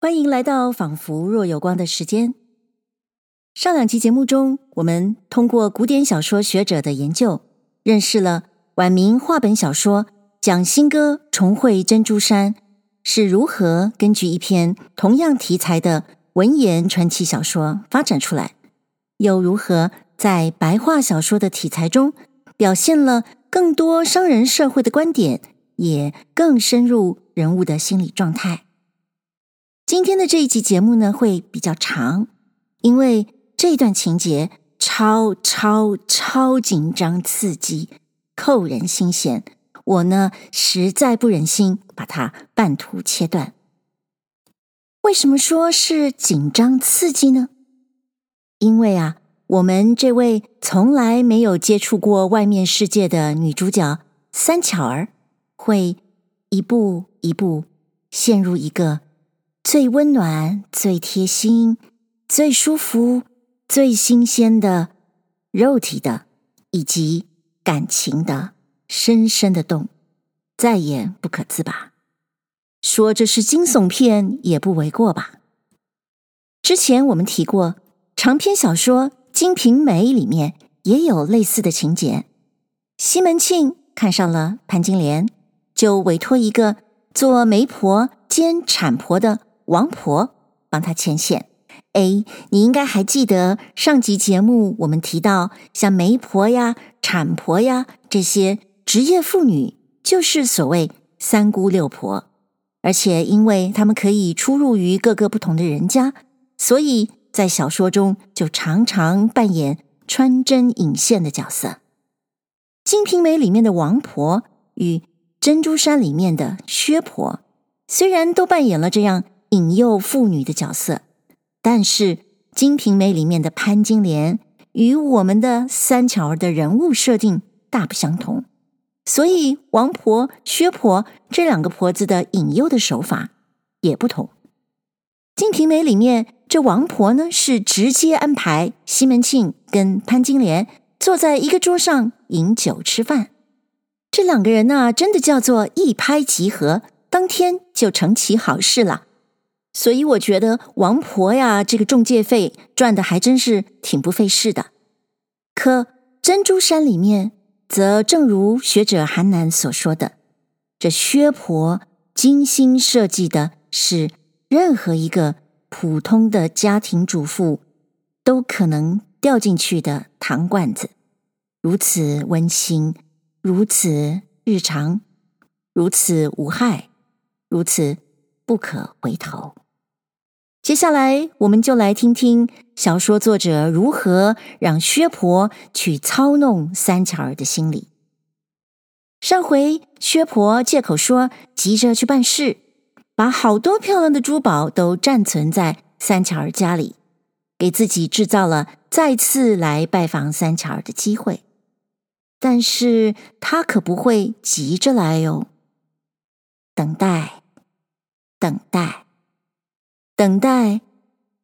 欢迎来到仿佛若有光的时间。上两期节目中，我们通过古典小说学者的研究，认识了晚明话本小说《蒋新歌重绘珍珠山》是如何根据一篇同样题材的文言传奇小说发展出来，又如何在白话小说的题材中表现了更多商人社会的观点，也更深入人物的心理状态。今天的这一集节目呢，会比较长，因为这段情节超超超紧张刺激，扣人心弦。我呢，实在不忍心把它半途切断。为什么说是紧张刺激呢？因为啊，我们这位从来没有接触过外面世界的女主角三巧儿，会一步一步陷入一个。最温暖、最贴心、最舒服、最新鲜的肉体的，以及感情的深深的洞，再也不可自拔。说这是惊悚片也不为过吧？之前我们提过，长篇小说《金瓶梅》里面也有类似的情节。西门庆看上了潘金莲，就委托一个做媒婆兼产婆的。王婆帮他牵线。A，，你应该还记得上集节目我们提到，像媒婆呀、产婆呀这些职业妇女，就是所谓三姑六婆。而且因为她们可以出入于各个不同的人家，所以在小说中就常常扮演穿针引线的角色。《金瓶梅》里面的王婆与珍珠山里面的薛婆，虽然都扮演了这样。引诱妇女的角色，但是《金瓶梅》里面的潘金莲与我们的三巧儿的人物设定大不相同，所以王婆、薛婆这两个婆子的引诱的手法也不同。《金瓶梅》里面这王婆呢，是直接安排西门庆跟潘金莲坐在一个桌上饮酒吃饭，这两个人呢，真的叫做一拍即合，当天就成其好事了。所以我觉得王婆呀，这个中介费赚的还真是挺不费事的。可珍珠山里面，则正如学者韩南所说的，这薛婆精心设计的是任何一个普通的家庭主妇都可能掉进去的糖罐子，如此温馨，如此日常，如此无害，如此不可回头。接下来，我们就来听听小说作者如何让薛婆去操弄三巧儿的心理。上回薛婆借口说急着去办事，把好多漂亮的珠宝都暂存在三巧儿家里，给自己制造了再次来拜访三巧儿的机会。但是他可不会急着来哟，等待，等待。等待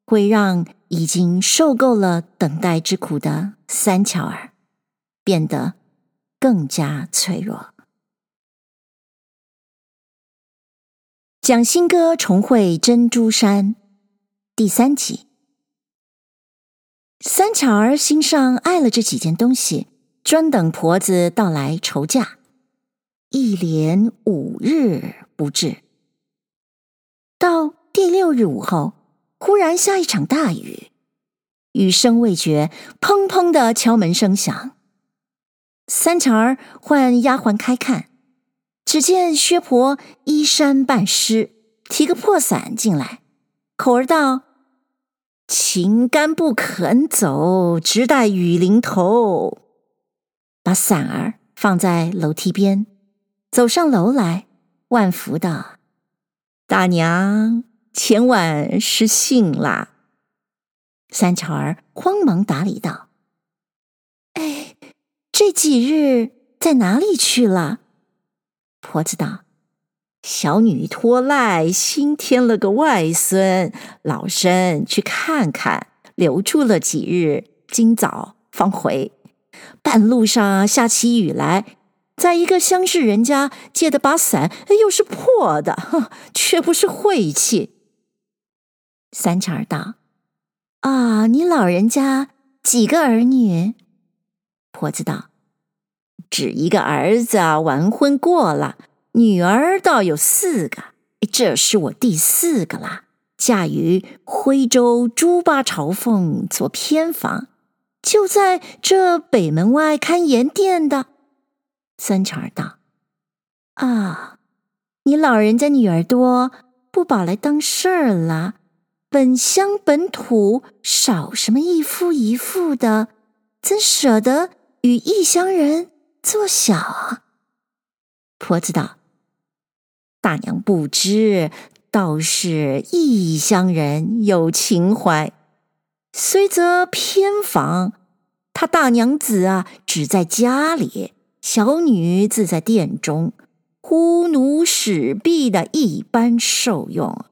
会让已经受够了等待之苦的三巧儿变得更加脆弱。蒋新歌重会珍珠山第三集，三巧儿心上爱了这几件东西，专等婆子到来酬驾，一连五日不至，到。第六日午后，忽然下一场大雨，雨声未绝，砰砰的敲门声响。三巧儿唤丫鬟开看，只见薛婆衣衫半湿，提个破伞进来，口儿道：“情干不肯走，直待雨淋头。”把伞儿放在楼梯边，走上楼来，万福道：“大娘。”前晚失信啦。三巧儿慌忙打理道：“哎，这几日在哪里去了？”婆子道：“小女托赖，新添了个外孙，老身去看看，留住了几日，今早方回。半路上下起雨来，在一个乡市人家借的把伞，又是破的，哼，却不是晦气。”三巧儿道：“啊，你老人家几个儿女？”婆子道：“只一个儿子完婚过了，女儿倒有四个，这是我第四个啦。嫁于徽州朱八朝凤做偏房，就在这北门外看盐店的。”三巧儿道：“啊，你老人家女儿多，不保来当事儿了。本乡本土少什么一夫一妇的，怎舍得？”与异乡人做小啊？婆子道：“大娘不知，倒是异乡人有情怀。虽则偏房，他大娘子啊，只在家里，小女自在殿中，呼奴使婢的一般受用。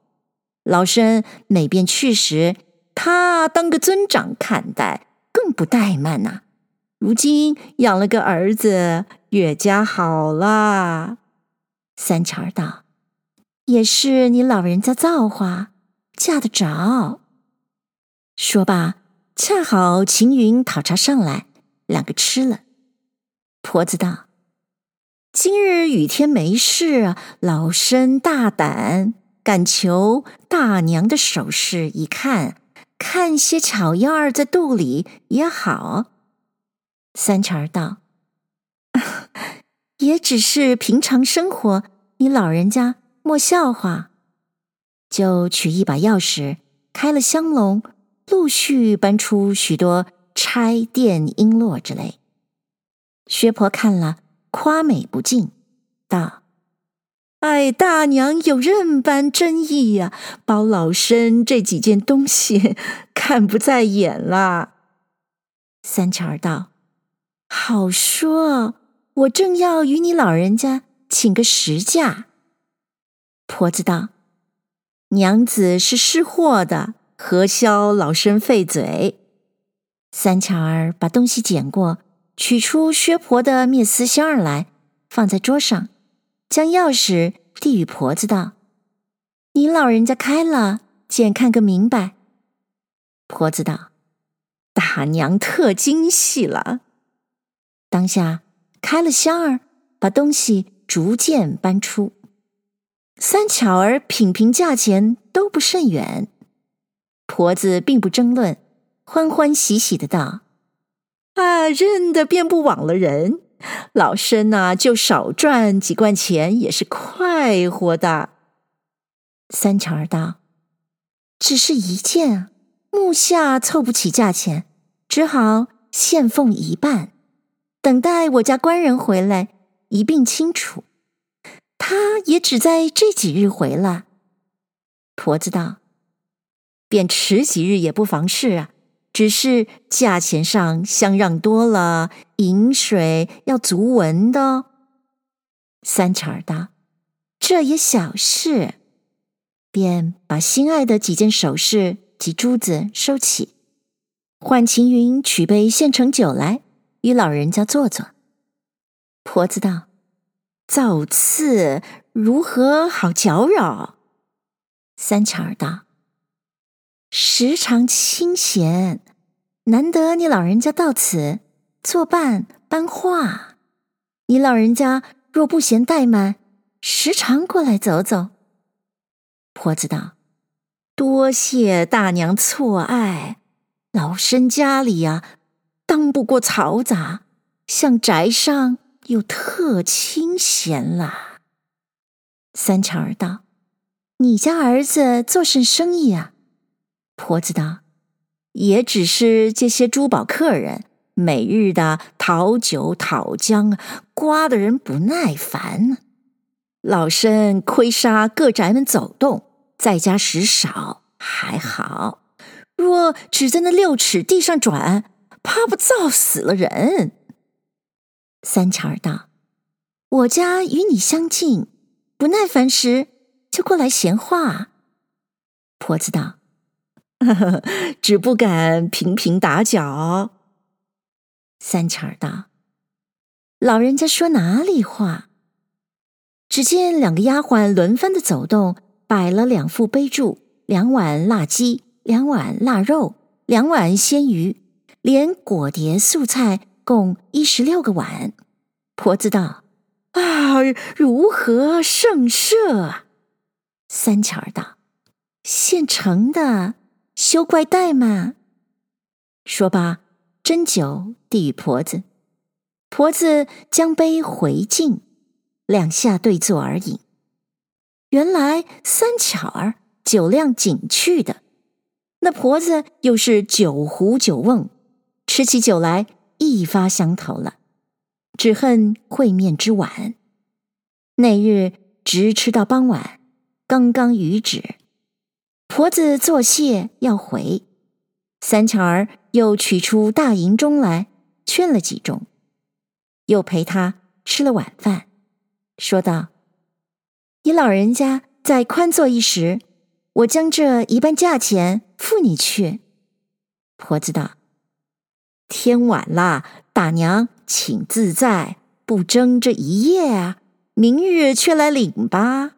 老身每便去时，他当个尊长看待，更不怠慢呐、”如今养了个儿子，越加好了。三巧儿道：“也是你老人家造化，嫁得着。”说罢，恰好秦云讨茶上来，两个吃了。婆子道：“今日雨天没事，老身大胆，敢求大娘的首饰一看，看些巧样儿在肚里也好。”三钱儿道：“也只是平常生活，你老人家莫笑话。”就取一把钥匙，开了香笼，陆续搬出许多钗钿、璎珞之类。薛婆看了，夸美不尽，道：“哎，大娘有任般真意呀，包老身这几件东西 看不在眼了。”三巧儿道。好说，我正要与你老人家请个实价。婆子道：“娘子是识货的，何消老身费嘴？”三巧儿把东西捡过，取出薛婆的篾丝箱儿来，放在桌上，将钥匙递与婆子道：“你老人家开了，检看个明白。”婆子道：“大娘特精细了。”当下开了箱儿，把东西逐渐搬出。三巧儿品评价钱都不甚远，婆子并不争论，欢欢喜喜的道：“啊，认得便不枉了人。老身呐、就少赚几贯钱也是快活的。”三巧儿道：“只是一件啊，目下凑不起价钱，只好现奉一半。”等待我家官人回来，一并清楚。他也只在这几日回来。婆子道：“便迟几日也不妨事啊，只是价钱上相让多了，饮水要足文的。”三巧儿道：“这也小事。”便把心爱的几件首饰及珠子收起，唤秦云取杯现成酒来。与老人家坐坐。婆子道：“造次如何好搅扰？”三巧儿道：“时常清闲，难得你老人家到此作伴搬话。你老人家若不嫌怠慢，时常过来走走。”婆子道：“多谢大娘错爱，老身家里呀。”当不过嘈杂，像宅上又特清闲啦。三巧儿道：“你家儿子做甚生意啊？”婆子道：“也只是这些珠宝客人每日的讨酒讨浆，刮得人不耐烦。老身亏杀各宅门走动，在家时少还好，若只在那六尺地上转。”怕不造死了人。三巧儿道：“我家与你相近，不耐烦时就过来闲话。”婆子道：“，只不敢频频打搅。”三巧儿道：“老人家说哪里话？”只见两个丫鬟轮番的走动，摆了两副杯箸，两碗腊鸡，两碗腊肉，两碗鲜鱼，连果碟素菜，共一十六个碗。婆子道：“啊，如何胜设？”三巧儿道：“现成的，休怪怠慢。”说罢，斟酒递与婆子，婆子将杯回敬，两下对坐而饮。原来三巧儿酒量紧去的，那婆子又是酒壶酒瓮，吃起酒来一发相投了，只恨会面之晚。那日直吃到傍晚。刚刚余止，婆子作谢要回，三巧儿又取出大银盅来劝了几盅，又陪他吃了晚饭，说道：“你老人家再宽坐一时，我将这一半价钱付你去。”婆子道：“天晚了，大娘请自在，不争这一夜啊，明日却来领吧。”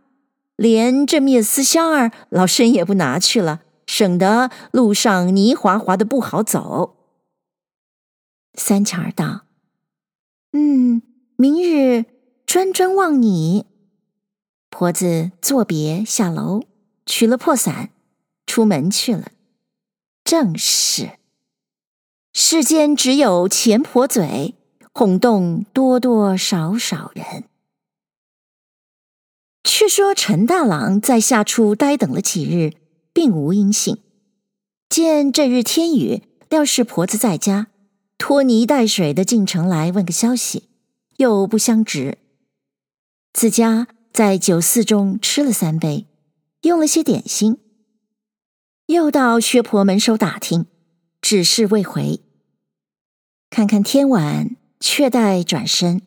连这灭丝香儿，老身也不拿去了，省得路上泥滑滑的不好走。三巧儿道：“嗯，明日专专望你。”婆子作别下楼，取了破伞，出门去了。正是世间只有钱婆嘴，哄动多多少少人。却说陈大郎在下处呆等了几日，并无音信。见这日天雨，料是婆子在家，拖泥带水的进城来问个消息，又不相执。自家在酒肆中吃了三杯，用了些点心，又到薛婆门首打听，只是未回。看看天晚，却待转身，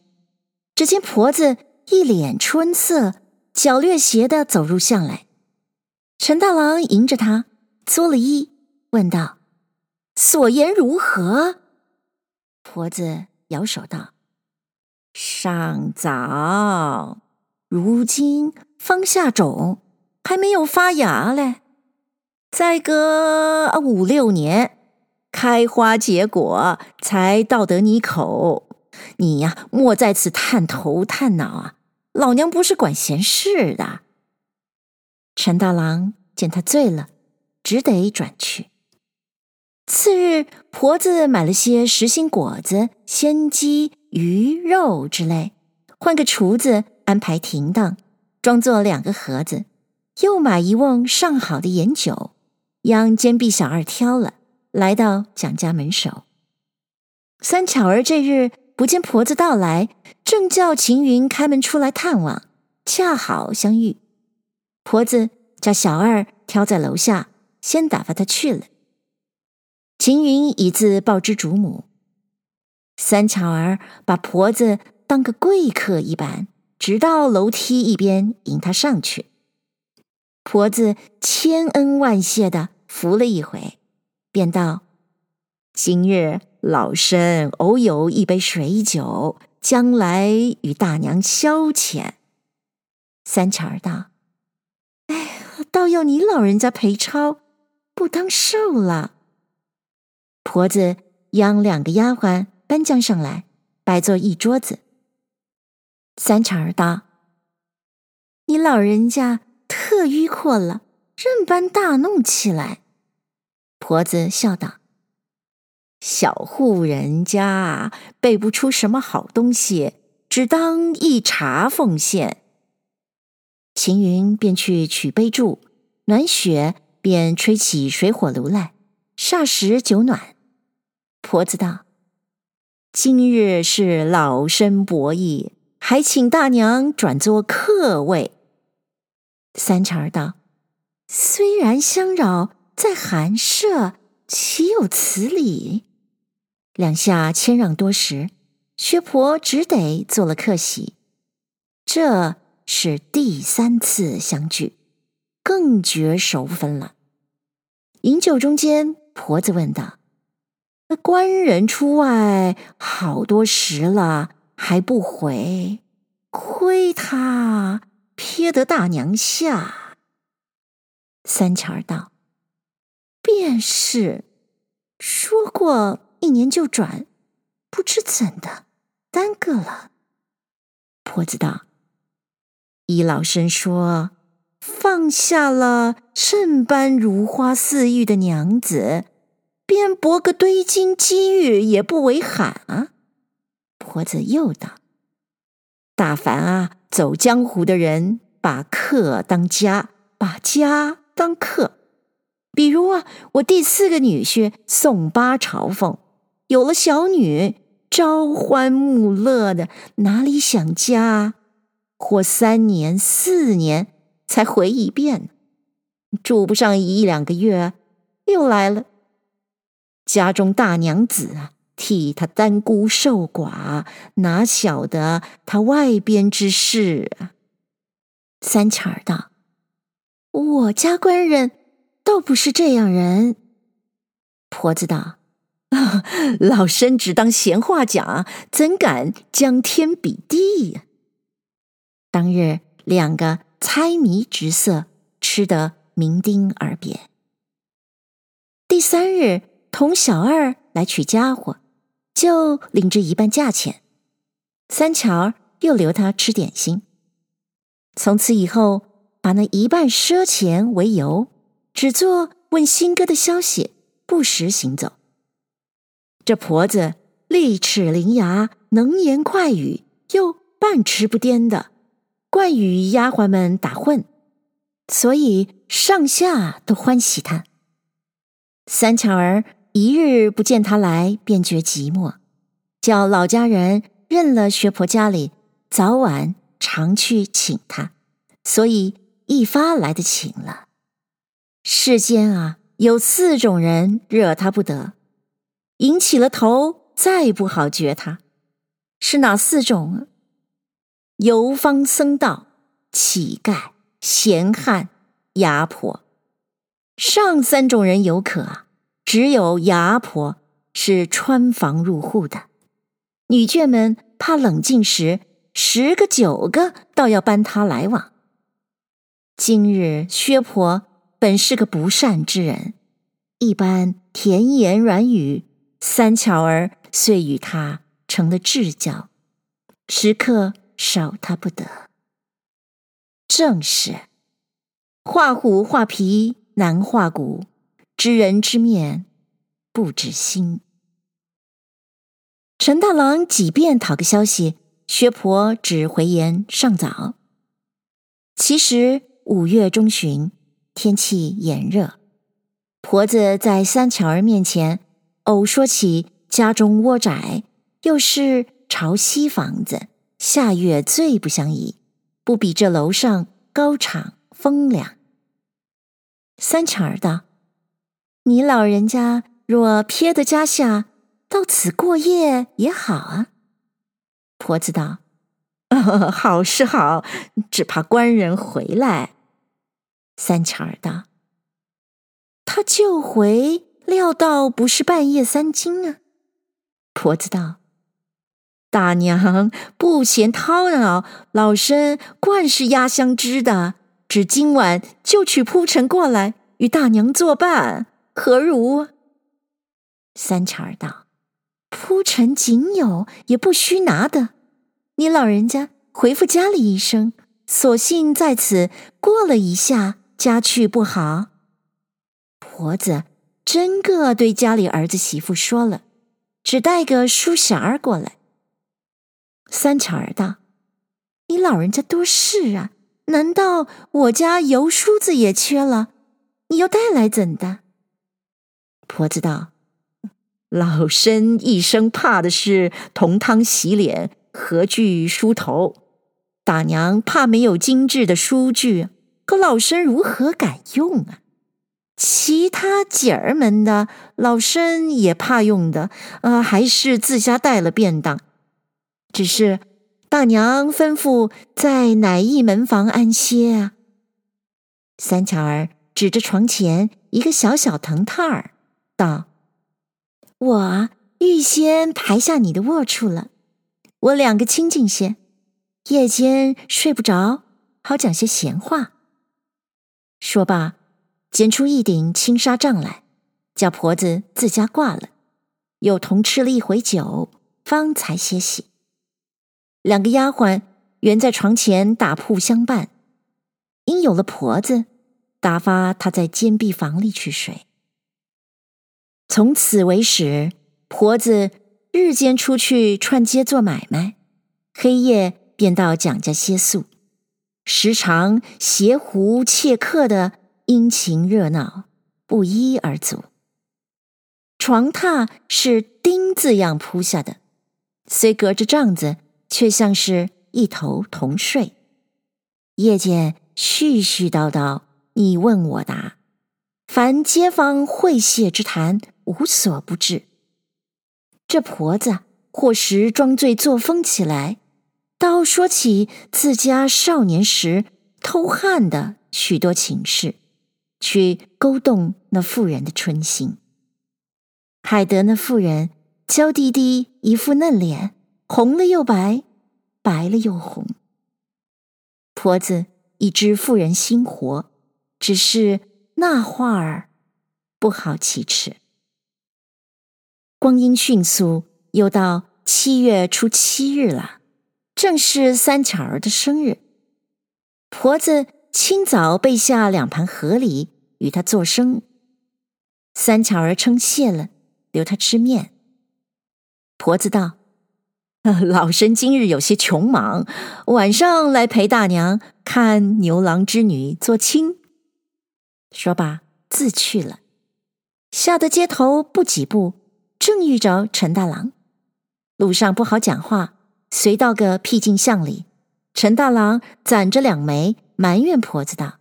只见婆子一脸春色。脚略斜的走入巷来，陈大郎迎着他，作了揖，问道：“所言如何？”婆子摇手道：“尚早，如今方下种，还没有发芽嘞。再隔五六年，开花结果，才到得你口。你呀，莫在此探头探脑啊！”老娘不是管闲事的。陈大郎见他醉了，只得转去。次日，婆子买了些实心果子、鲜鸡、鱼肉之类，换个厨子安排停当，装作两个盒子，又买一瓮上好的盐酒，央监壁小二挑了，来到蒋家门首。三巧儿这日。不见婆子到来，正叫晴云开门出来探望，恰好相遇。婆子叫小二挑在楼下，先打发他去了。晴云已自报知主母，三巧儿把婆子当个贵客一般，直到楼梯一边迎他上去。婆子千恩万谢的扶了一回，便道：“今日。”老身偶有一杯水酒，将来与大娘消遣。三巧儿道：“哎，倒要你老人家赔钞，不当受了。”婆子央两个丫鬟搬将上来，摆坐一桌子。三巧儿道：“你老人家特迂阔了，任搬大弄起来。”婆子笑道。小户人家备不出什么好东西，只当一茶奉献。晴云便去取杯箸，暖雪便吹起水火炉来，霎时酒暖。婆子道：“今日是老身博弈，还请大娘转做客位。”三巧儿道：“虽然相扰，在寒舍，岂有此理？”两下谦让多时，薛婆只得做了客席。这是第三次相聚，更觉熟分了。饮酒中间，婆子问道：“那官人出外好多时了，还不回？亏他撇得大娘下。”三巧儿道：“便是，说过一年就转，不知怎的耽搁了。”婆子道：“依老身说，放下了这般如花似玉的娘子，便博个堆金积玉也不为罕啊。”婆子又道：“大凡啊，走江湖的人，把客当家，把家当客。比如啊，我第四个女婿宋八朝奉，有了小女，朝欢暮乐的，哪里想家？活三年四年才回一遍，住不上一两个月，又来了。家中大娘子啊。”替他单孤受寡，哪晓得他外边之事啊？三巧儿道：“我家官人倒不是这样人。”婆子道：“ 老身只当闲话讲，怎敢将天比地呀？”当日两个猜谜之色，吃得酩酊而别。第三日，同小二来取家伙。就领着一半价钱，三巧又留他吃点心。从此以后，把那一半赊钱为由，只做问新哥的消息，不时行走。这婆子利齿伶牙，能言快语，又半痴不颠的，惯与丫鬟们打混，所以上下都欢喜她。三巧儿。一日不见他来，便觉寂寞，叫老家人认了学婆家里，早晚常去请他，所以一发来的请了。世间啊，有四种人惹他不得，引起了头，再不好绝他，是哪四种啊？游方僧道、乞丐、闲汉、牙婆。上三种人有可。只有牙婆是穿房入户的，女眷们怕冷静时，十个九个倒要搬她来往。今日薛婆本是个不善之人，一般甜言软语，三巧儿遂与他成了至交，时刻少他不得。正是画虎画皮难画骨。知人知面不知心。陈大郎几遍讨个消息，薛婆只回言尚早。其实五月中旬，天气炎热，婆子在三巧儿面前偶说起家中窝窄，又是朝西房子，夏月最不相宜，不比这楼上高敞风凉。三巧儿道。你老人家若撇得家下，到此过夜也好啊。婆子道：“哦，好是好，只怕官人回来。”三巧儿道：“他就回，料到不是半夜三更啊。”婆子道：“大娘不嫌叨扰，老身惯是压箱支的，只今晚就取铺陈过来，与大娘作伴。”何如？三巧儿道：“铺陈仅有，也不须拿的。你老人家回复家里一声，索性在此过了一下，家去不好。”婆子真个对家里儿子媳妇说了，只带个书匣儿过来。三巧儿道：“你老人家多事啊，难道我家油梳子也缺了？你要带来怎的？”婆子道：“老身一生怕的是铜汤洗脸、禾具梳头，大娘怕没有精致的梳具，可老身如何敢用啊？其他姐儿们的，老身也怕用的，呃，还是自家带了便当。只是大娘吩咐在哪一门房安歇啊？”三巧儿指着床前一个小小藤榻儿。道：“我预先排下你的卧处了，我两个清静些，夜间睡不着，好讲些闲话。”说罢，捡出一顶青纱帐来，叫婆子自家挂了，又同吃了一回酒，方才歇息。两个丫鬟原在床前打铺相伴，因有了婆子，打发她在间壁房里去睡。从此为始，婆子日间出去串街做买卖，黑夜便到蒋家歇宿，时常携壶窃客的殷勤热闹，不一而足。床榻是钉子样铺下的，虽隔着帐子，却像是一头同睡。夜间絮絮叨叨，你问我答，凡街坊会谢之谈，无所不至。这婆子或时装醉作疯起来，倒说起自家少年时偷汉的许多情事，去勾动那妇人的春心，害得那妇人娇滴滴一副嫩脸，红了又白，白了又红。婆子已知妇人心活，只是那话儿不好启齿。光阴迅速，又到七月初七日了，正是三巧儿的生日。婆子清早备下两盘河梨与他做生。三巧儿称谢了，留他吃面。婆子道：“ 老身今日有些穷忙，晚上来陪大娘看牛郎织女做亲。”说罢，自去了。下得街头不几步。正遇着陈大郎，路上不好讲话，随到个僻静巷里。陈大郎攒着两枚，埋怨婆子道：“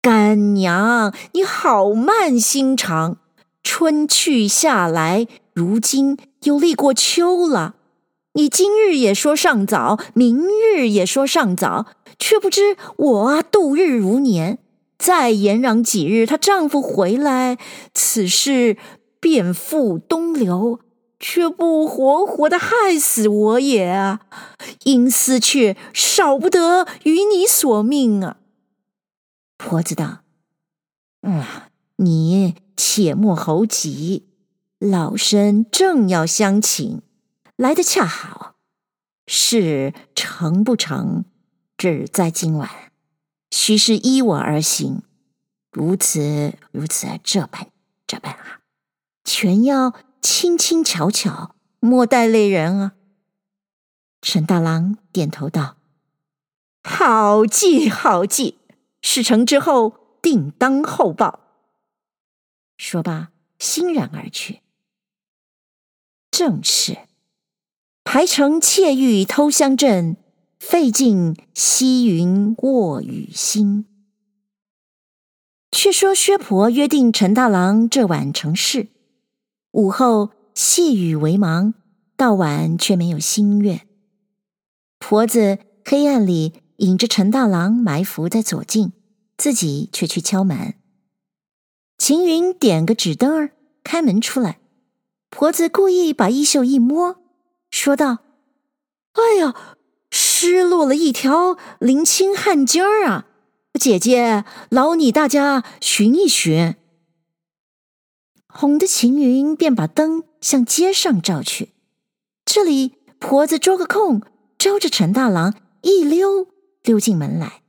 干娘，你好慢心肠！春去夏来，如今又立过秋了。你今日也说尚早，明日也说尚早，却不知我啊度日如年。再延嚷几日，她丈夫回来，此事。”便付东流，却不活活的害死我也啊！阴司却少不得与你索命啊！婆子道：“嗯，你且莫猴急，老身正要相请，来得恰好。事成不成，只在今晚，须是依我而行。如此如此，这般这般啊！”全要轻轻巧巧，莫待累人啊！陈大郎点头道：“好计，好计，事成之后，定当厚报。”说罢，欣然而去。正是排成窃玉偷香阵，费尽西云卧雨心。却说薛婆约定陈大郎这晚成事。午后细雨为忙，到晚却没有新月。婆子黑暗里引着陈大郎埋伏在左近，自己却去敲门。秦云点个纸灯儿，开门出来。婆子故意把衣袖一摸，说道：“哎呀，失落了一条綾青汗巾儿啊！姐姐，劳你大家寻一寻。”哄得晴云便把灯向街上照去，这里婆子捉个空，招着陈大郎一溜溜进门来，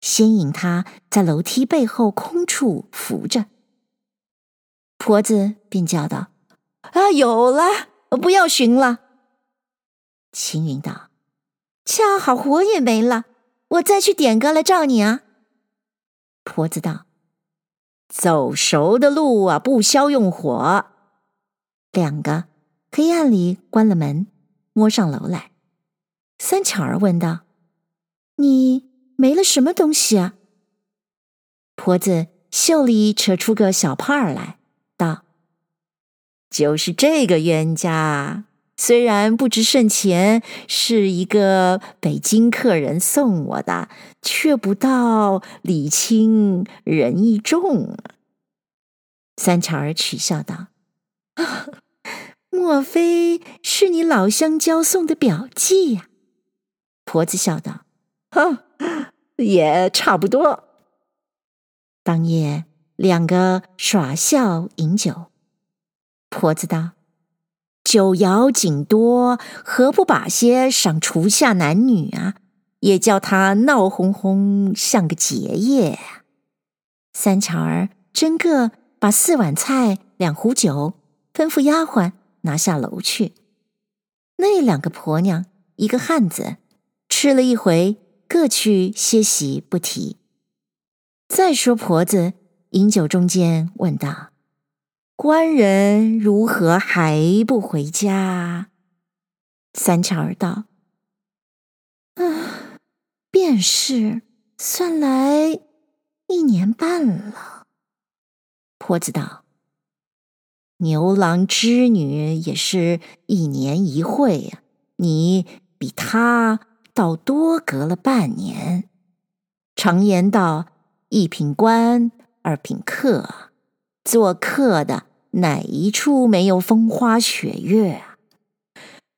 先引他在楼梯背后空处扶着。婆子便叫道：“啊，有了，不要寻了。”晴云道：“恰好火也没了，我再去点个来照你啊。”婆子道。走熟的路啊，不消用火。两个黑暗里关了门，摸上楼来。三巧儿问道：“你没了什么东西啊？”婆子袖里扯出个小帕儿来，道：“就是这个冤家，虽然不值甚钱，是一个北京客人送我的，却不道礼轻人意重。”三巧儿取笑道：“啊，莫非是你老乡交送的表记呀？”婆子笑道：“哼，也差不多。”当夜，两个耍笑饮酒。婆子道：“酒肴仅多，何不把些赏厨下男女啊？也叫他闹哄哄，像个结业。”三巧儿真个把四碗菜、两壶酒，吩咐丫鬟拿下楼去。那两个婆娘，一个汉子，吃了一回，各去歇息，不提。再说婆子饮酒中间问道：“官人如何还不回家？”三巧儿道：“啊，便是，算来一年半了。”婆子道：“牛郎织女也是一年一会呀，你比他倒多隔了半年。常言道。”一品官，二品客，做客的哪一处没有风花雪月啊？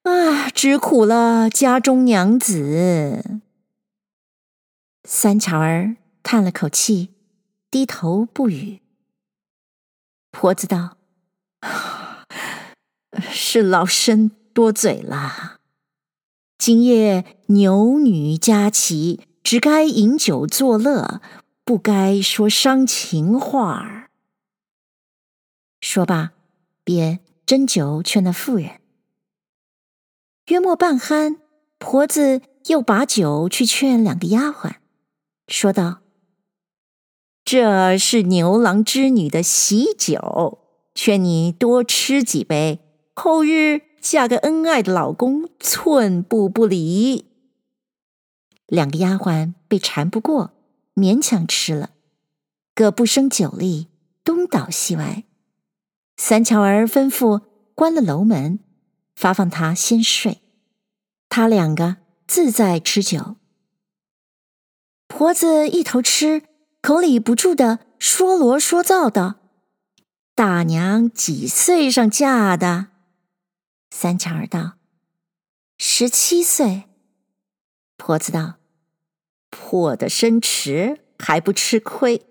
啊，只苦了家中娘子。三巧儿叹了口气，低头不语。婆子道：“ 是老身多嘴了。今夜牛女佳期，只该饮酒作乐。”不该说伤情话儿。说罢，便斟酒劝那妇人。约莫半酣，婆子又把酒去劝两个丫鬟，说道：“这是牛郎织女的喜酒，劝你多吃几杯，后日嫁个恩爱的老公，寸步不离。”两个丫鬟被缠不过。勉强吃了，各不胜酒力，东倒西歪。三巧儿吩咐关了楼门，发放他先睡，他两个自在吃酒。婆子一头吃，口里不住的说罗说造的：“大娘几岁上嫁的？”三巧儿道：“十七岁。”婆子道。破的身迟还不吃亏，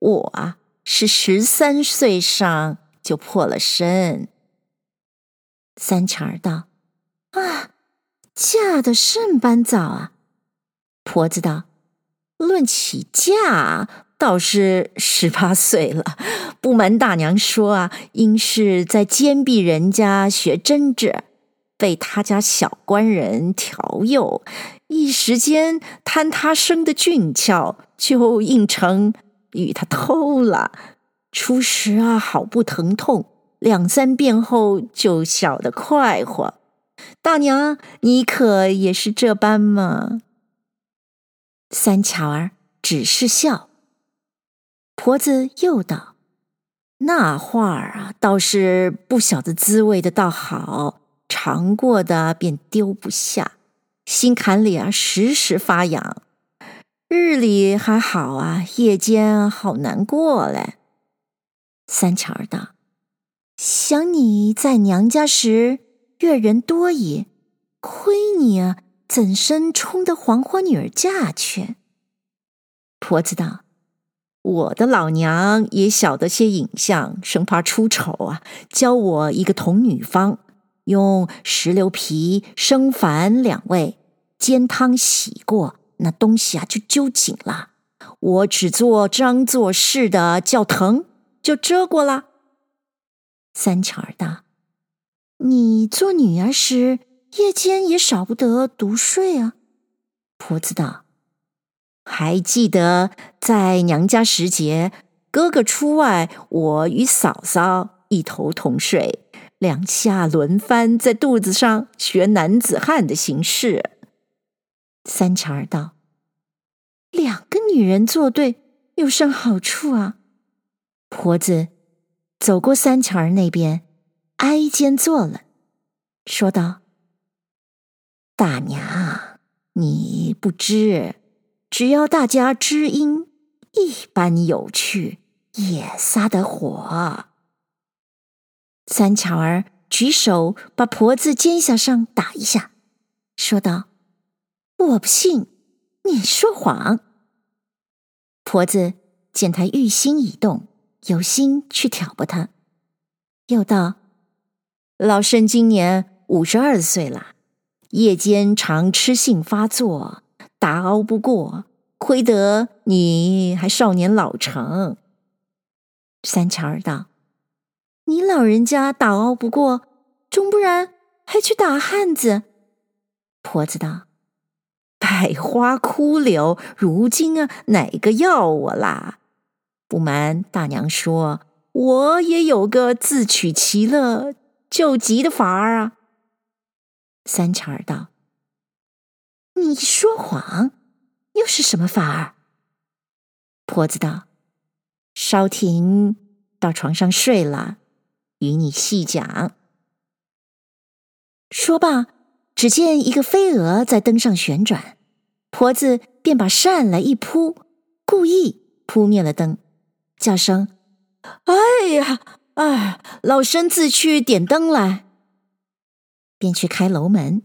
我是十三岁上就破了身。三巧儿道：“啊，嫁的甚般早啊！”婆子道：“论起嫁，倒是十八岁了。不瞒大娘说啊，因是在监壁人家学针织。”被他家小官人调诱，一时间贪他生的俊俏，就应承与他偷了。初时啊，好不疼痛；两三遍后，就晓得快活。大娘，你可也是这般吗？三巧儿只是笑。婆子又道：“那话儿啊，倒是不晓得滋味的，倒好。”尝过的便丢不下，心坎里啊时时发痒，日里还好啊，夜间好难过嘞。三巧儿道：“想你在娘家时，阅人多矣，亏你啊，怎生充得黄花女儿嫁去？”婆子道：“我的老娘也晓得些影像，生怕出丑啊，教我一个童女方。”用石榴皮、生矾两味煎汤洗过，那东西啊就揪紧了。我只做张作势的叫疼，就遮过了。三巧儿道：“你做女儿时，夜间也少不得独睡啊。”婆子道：“还记得在娘家时节，哥哥出外，我与嫂嫂一头同睡。”两下轮番在肚子上学男子汉的形式。三巧儿道：“两个女人作对有甚好处啊？”婆子走过三巧儿那边，挨肩坐了，说道：“大娘，你不知，只要大家知音，一般有趣，也撒得火。”三巧儿举手把婆子肩胛上打一下，说道：“我不信，你说谎。”婆子见他欲心已动，有心去挑拨他，又道：“老身今年五十二岁了，夜间常痴性发作，打熬不过，亏得你还少年老成。”三巧儿道：“你老人家打熬不过，终不然还去打汉子？”婆子道：“百花枯柳，如今啊，哪个要我啦？不瞒大娘说，我也有个自取其乐、救急的法儿啊。”三巧儿道：“你说谎，又是什么法儿？”婆子道。稍停，到床上睡了，与你细讲。说罢，只见一个飞蛾在灯上旋转，婆子便把扇来一扑，故意扑灭了灯，叫声：“哎呀，哎，老身自去点灯来。”便去开楼门。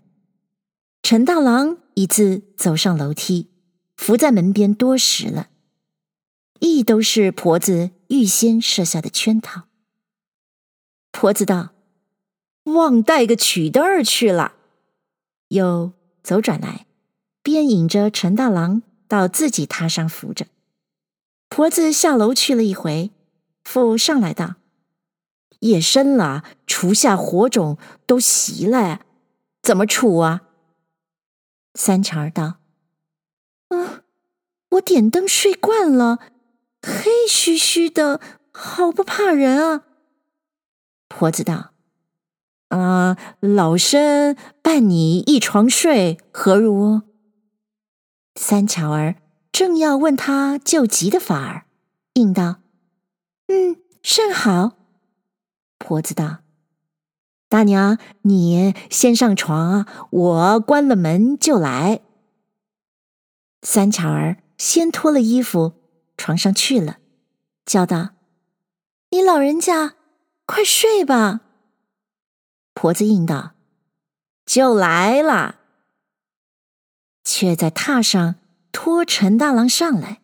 陈大郎一字走上楼梯，伏在门边多时了。亦都是婆子预先设下的圈套。婆子道：“忘带个曲灯儿去了。”又走转来，便引着陈大郎到自己榻上扶着。婆子下楼去了一回，复上来道：“夜深了，厨下火种都熄了，怎么处啊？”三巧儿道：“嗯，我点灯睡惯了。”黑嘘嘘的，好不怕人啊！婆子道：“啊，老身伴你一床睡，何如？”三巧儿正要问他救急的法儿，应道：“嗯，甚好。”婆子道：“大娘，你先上床，我关了门就来。”三巧儿先脱了衣服。床上去了，叫道：“你老人家快睡吧。”婆子应道：“就来了。”却在榻上拖陈大郎上来，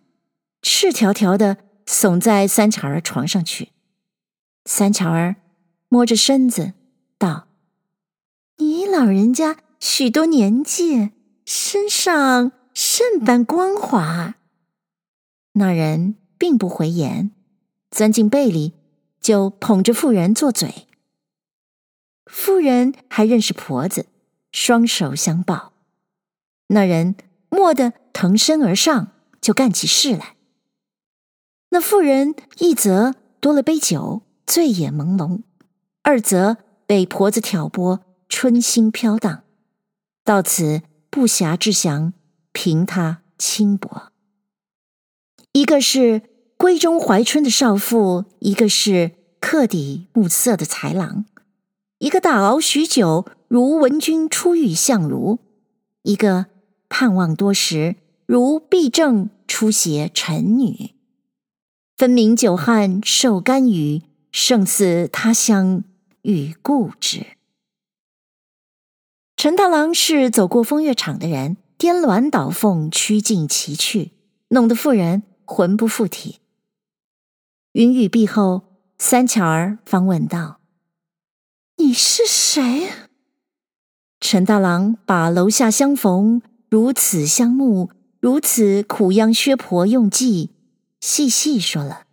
赤条条的耸在三巧儿床上去。三巧儿摸着身子道：“你老人家许多年纪，身上甚般光滑。”那人并不回言，钻进被里，就捧着妇人做嘴。妇人还认识婆子，双手相抱。那人蓦地腾身而上，就干起事来。那妇人一则多了杯酒，醉眼朦胧；二则被婆子挑拨，春心飘荡。到此不暇之详，凭他轻薄。一个是闺中怀春的少妇，一个是客底暮色的才郎，一个大熬许久如闻君初遇相如，一个盼望多时如避正初携臣女，分明久旱受甘雨，胜似他乡遇故知。陈大郎是走过风月场的人，颠鸾倒凤，曲尽奇趣，弄得妇人。魂不附体。云雨毕后，三巧儿方问道：“你是谁？”陈大郎把楼下相逢，如此相慕，如此苦央薛婆用计，细细说了。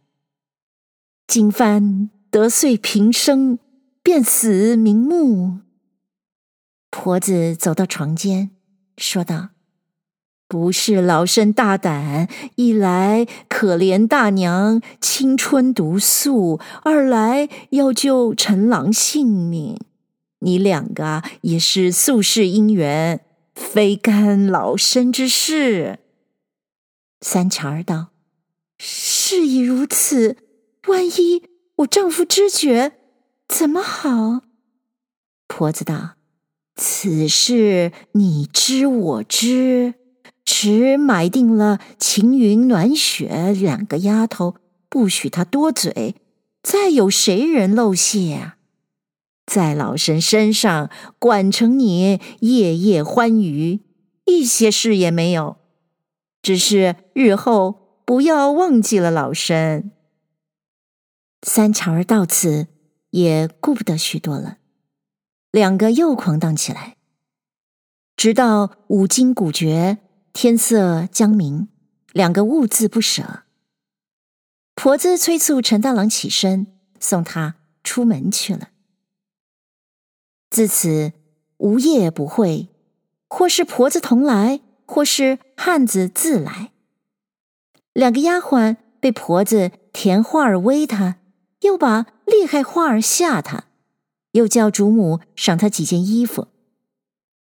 今番得遂平生，便死瞑目。婆子走到床间，说道。不是老身大胆，一来可怜大娘青春毒素，二来要救陈郎性命。你两个也是宿世姻缘，非干老身之事。三巧儿道：“事已如此，万一我丈夫知觉，怎么好？”婆子道：“此事你知我知。”只买定了晴云暖雪两个丫头，不许她多嘴，再有谁人露馅啊？在老身身上管成你夜夜欢愉，一些事也没有。只是日后不要忘记了老身。三巧儿到此也顾不得许多了，两个又狂荡起来，直到五更鼓绝，天色将明，两个兀自不舍。婆子催促陈大郎起身，送他出门去了。自此无夜不会，或是婆子同来，或是汉子自来。两个丫鬟被婆子甜话儿威他，又把厉害话儿吓他，又叫主母赏他几件衣服。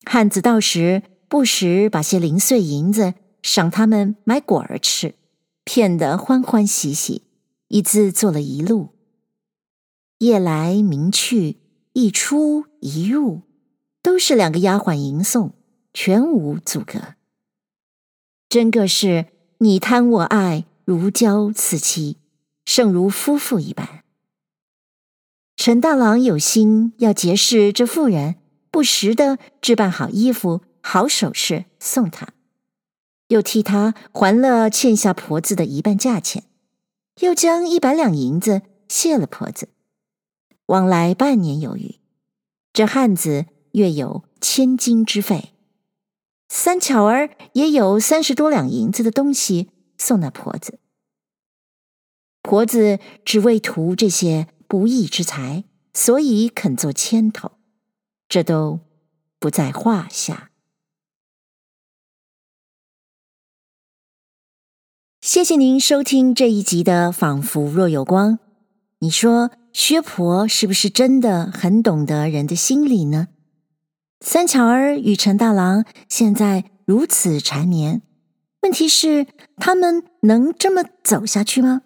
汉子到时不时把些零碎银子赏他们买果儿吃，骗得欢欢喜喜，一自做了一路。夜来明去，一出一入，都是两个丫鬟迎送，全无阻隔。真个是。你贪我爱，如胶似漆，胜如夫妇一般。陈大郎有心要结识这妇人，不时的置办好衣服、好首饰送她，又替她还了欠下婆子的一半价钱，又将一百两银子谢了婆子，往来半年有余。这汉子月有千金之费。三巧儿也有三十多两银子的东西送那婆子，婆子只为图这些不义之财，所以肯做牵头，这都不在话下。谢谢您收听这一集的《仿佛若有光》。你说薛婆是不是真的很懂得人的心理呢？三巧儿与陈大郎现在如此缠绵，问题是他们能这么走下去吗？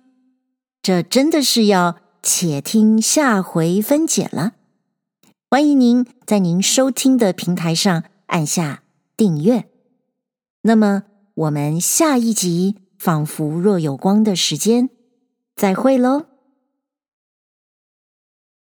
这真的是要且听下回分解了。欢迎您在您收听的平台上按下订阅。那么我们下一集仿佛若有光的时间再会喽。